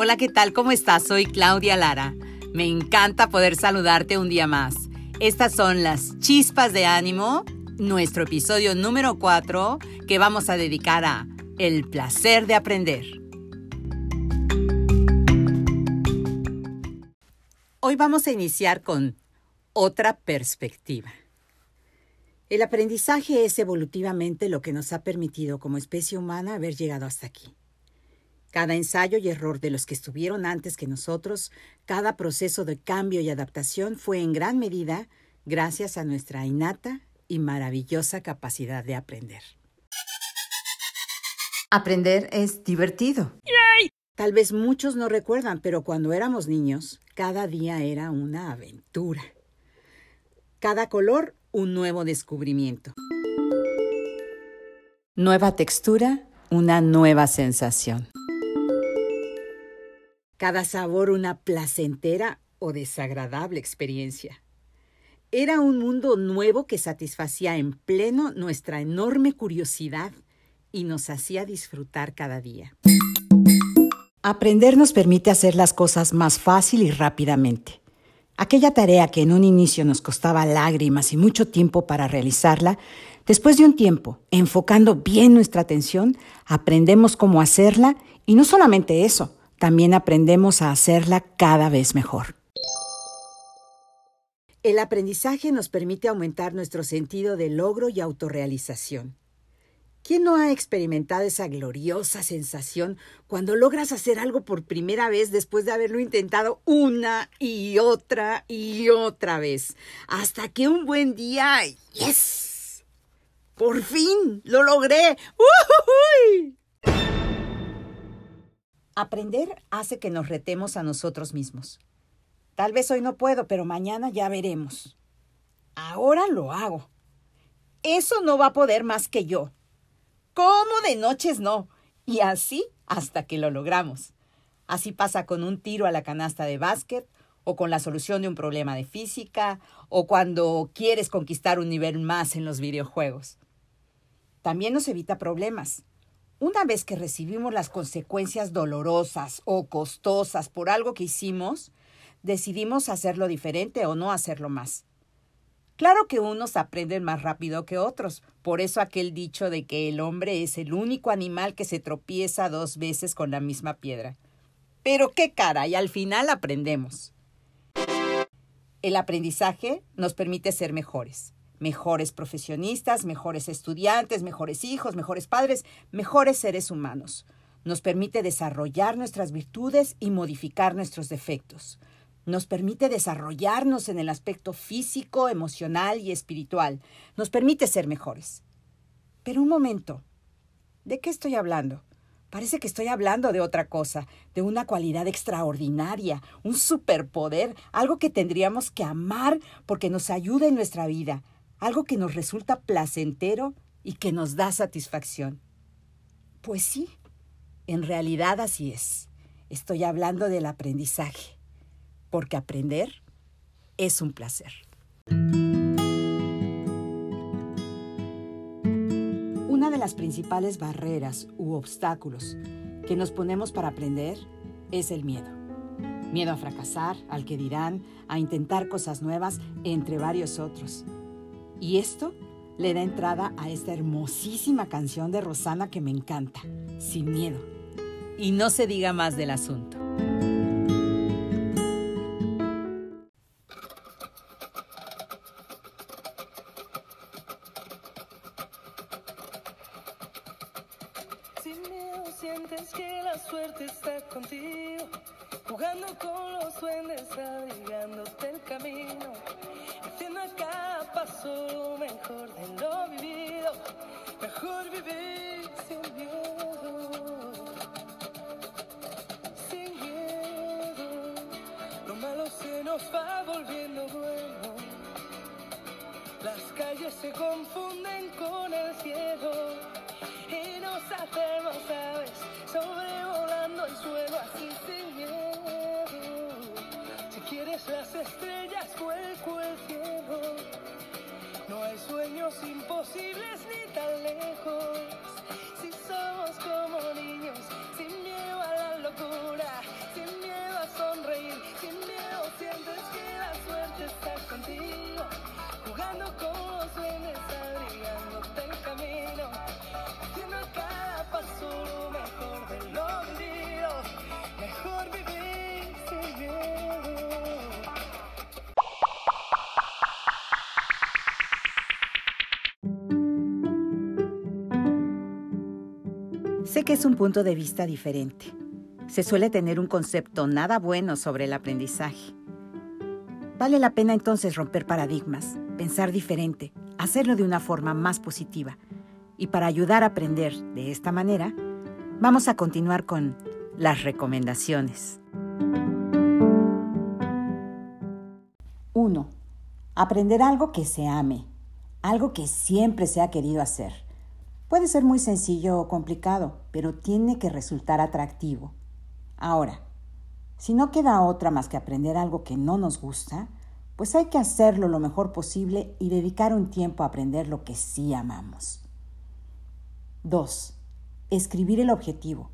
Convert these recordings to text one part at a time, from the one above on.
Hola, ¿qué tal? ¿Cómo estás? Soy Claudia Lara. Me encanta poder saludarte un día más. Estas son las chispas de ánimo, nuestro episodio número 4 que vamos a dedicar a el placer de aprender. Hoy vamos a iniciar con otra perspectiva. El aprendizaje es evolutivamente lo que nos ha permitido como especie humana haber llegado hasta aquí. Cada ensayo y error de los que estuvieron antes que nosotros, cada proceso de cambio y adaptación fue en gran medida gracias a nuestra innata y maravillosa capacidad de aprender. Aprender es divertido. Tal vez muchos no recuerdan, pero cuando éramos niños, cada día era una aventura. Cada color un nuevo descubrimiento. Nueva textura, una nueva sensación. Cada sabor una placentera o desagradable experiencia. Era un mundo nuevo que satisfacía en pleno nuestra enorme curiosidad y nos hacía disfrutar cada día. Aprender nos permite hacer las cosas más fácil y rápidamente. Aquella tarea que en un inicio nos costaba lágrimas y mucho tiempo para realizarla, después de un tiempo, enfocando bien nuestra atención, aprendemos cómo hacerla y no solamente eso, también aprendemos a hacerla cada vez mejor. El aprendizaje nos permite aumentar nuestro sentido de logro y autorrealización. ¿Quién no ha experimentado esa gloriosa sensación cuando logras hacer algo por primera vez después de haberlo intentado una y otra y otra vez? Hasta que un buen día, ¡yes! ¡Por fin! ¡Lo logré! ¡Uhuy! Aprender hace que nos retemos a nosotros mismos. Tal vez hoy no puedo, pero mañana ya veremos. Ahora lo hago. Eso no va a poder más que yo. ¿Cómo de noches no? Y así hasta que lo logramos. Así pasa con un tiro a la canasta de básquet, o con la solución de un problema de física, o cuando quieres conquistar un nivel más en los videojuegos. También nos evita problemas. Una vez que recibimos las consecuencias dolorosas o costosas por algo que hicimos, decidimos hacerlo diferente o no hacerlo más. Claro que unos aprenden más rápido que otros, por eso aquel dicho de que el hombre es el único animal que se tropieza dos veces con la misma piedra. Pero qué cara, y al final aprendemos. El aprendizaje nos permite ser mejores, mejores profesionistas, mejores estudiantes, mejores hijos, mejores padres, mejores seres humanos. Nos permite desarrollar nuestras virtudes y modificar nuestros defectos nos permite desarrollarnos en el aspecto físico, emocional y espiritual, nos permite ser mejores. Pero un momento, ¿de qué estoy hablando? Parece que estoy hablando de otra cosa, de una cualidad extraordinaria, un superpoder, algo que tendríamos que amar porque nos ayuda en nuestra vida, algo que nos resulta placentero y que nos da satisfacción. Pues sí, en realidad así es. Estoy hablando del aprendizaje porque aprender es un placer. Una de las principales barreras u obstáculos que nos ponemos para aprender es el miedo. Miedo a fracasar, al que dirán, a intentar cosas nuevas, entre varios otros. Y esto le da entrada a esta hermosísima canción de Rosana que me encanta, Sin miedo. Y no se diga más del asunto. sientes que la suerte está contigo, jugando con los duendes, abrigándote el camino, haciendo a cada paso lo mejor de lo vivido, mejor vivir sin miedo. Sin miedo, lo malo se nos va volviendo bueno. Las calles se confunden con el cielo. Y nos hacemos aves sobrevolando el suelo así las estrellas, vuelco el cielo. No hay sueños imposibles ni tan lejos. Sé que es un punto de vista diferente. Se suele tener un concepto nada bueno sobre el aprendizaje. Vale la pena entonces romper paradigmas, pensar diferente, hacerlo de una forma más positiva. Y para ayudar a aprender de esta manera, vamos a continuar con las recomendaciones. 1. Aprender algo que se ame, algo que siempre se ha querido hacer. Puede ser muy sencillo o complicado, pero tiene que resultar atractivo. Ahora, si no queda otra más que aprender algo que no nos gusta, pues hay que hacerlo lo mejor posible y dedicar un tiempo a aprender lo que sí amamos. 2. Escribir el objetivo.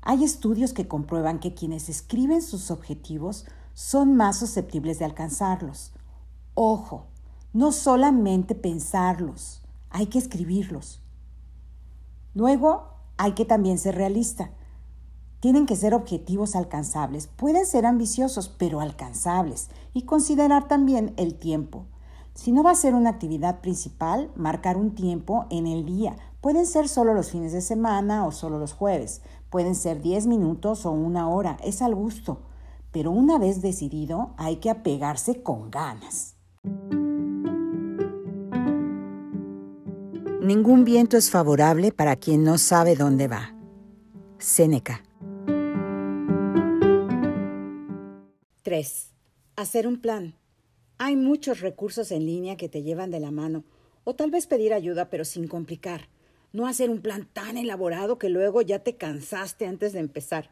Hay estudios que comprueban que quienes escriben sus objetivos son más susceptibles de alcanzarlos. Ojo, no solamente pensarlos, hay que escribirlos. Luego, hay que también ser realista tienen que ser objetivos alcanzables. Pueden ser ambiciosos, pero alcanzables. Y considerar también el tiempo. Si no va a ser una actividad principal, marcar un tiempo en el día. Pueden ser solo los fines de semana o solo los jueves. Pueden ser 10 minutos o una hora. Es al gusto. Pero una vez decidido, hay que apegarse con ganas. Ningún viento es favorable para quien no sabe dónde va. Séneca. 3. Hacer un plan. Hay muchos recursos en línea que te llevan de la mano, o tal vez pedir ayuda pero sin complicar. No hacer un plan tan elaborado que luego ya te cansaste antes de empezar.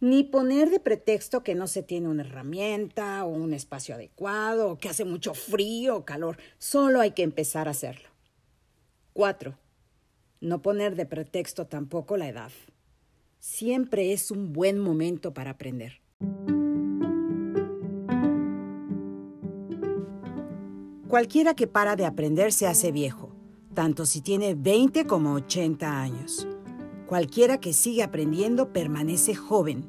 Ni poner de pretexto que no se tiene una herramienta o un espacio adecuado o que hace mucho frío o calor. Solo hay que empezar a hacerlo. 4. No poner de pretexto tampoco la edad. Siempre es un buen momento para aprender. Cualquiera que para de aprender se hace viejo, tanto si tiene 20 como 80 años. Cualquiera que sigue aprendiendo permanece joven.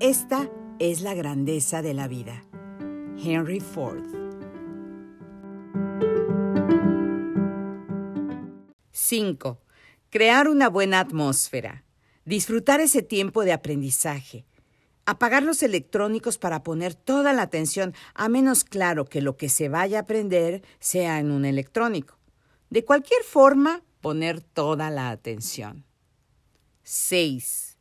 Esta es la grandeza de la vida. Henry Ford. 5. Crear una buena atmósfera. Disfrutar ese tiempo de aprendizaje Apagar los electrónicos para poner toda la atención, a menos claro que lo que se vaya a aprender sea en un electrónico. De cualquier forma, poner toda la atención. 6.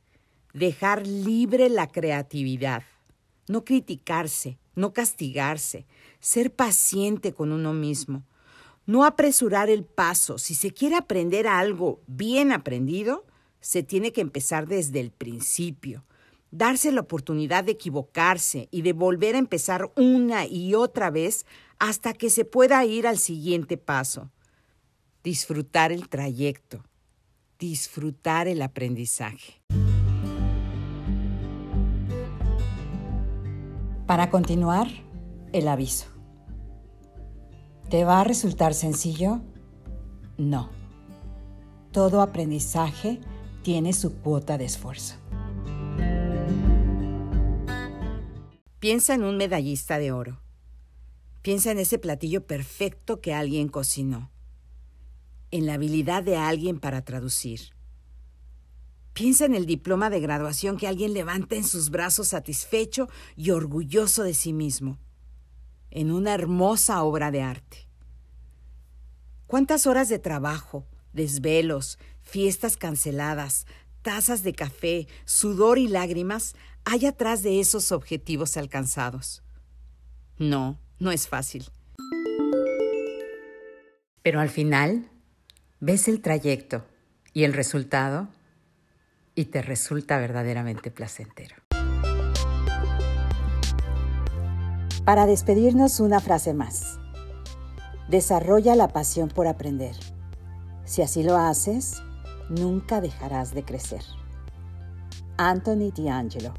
Dejar libre la creatividad. No criticarse, no castigarse, ser paciente con uno mismo. No apresurar el paso. Si se quiere aprender algo bien aprendido, se tiene que empezar desde el principio darse la oportunidad de equivocarse y de volver a empezar una y otra vez hasta que se pueda ir al siguiente paso. Disfrutar el trayecto, disfrutar el aprendizaje. Para continuar, el aviso. ¿Te va a resultar sencillo? No. Todo aprendizaje tiene su cuota de esfuerzo. Piensa en un medallista de oro. Piensa en ese platillo perfecto que alguien cocinó. En la habilidad de alguien para traducir. Piensa en el diploma de graduación que alguien levanta en sus brazos satisfecho y orgulloso de sí mismo. En una hermosa obra de arte. ¿Cuántas horas de trabajo, desvelos, fiestas canceladas, tazas de café, sudor y lágrimas hay atrás de esos objetivos alcanzados. No, no es fácil. Pero al final, ves el trayecto y el resultado y te resulta verdaderamente placentero. Para despedirnos, una frase más. Desarrolla la pasión por aprender. Si así lo haces, nunca dejarás de crecer. Anthony D'Angelo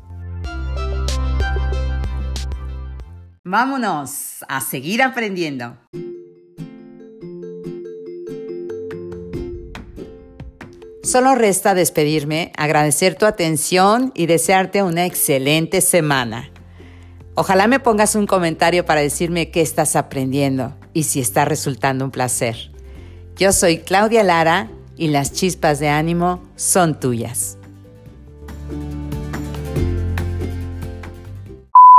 Vámonos a seguir aprendiendo. Solo resta despedirme, agradecer tu atención y desearte una excelente semana. Ojalá me pongas un comentario para decirme qué estás aprendiendo y si está resultando un placer. Yo soy Claudia Lara y las chispas de ánimo son tuyas.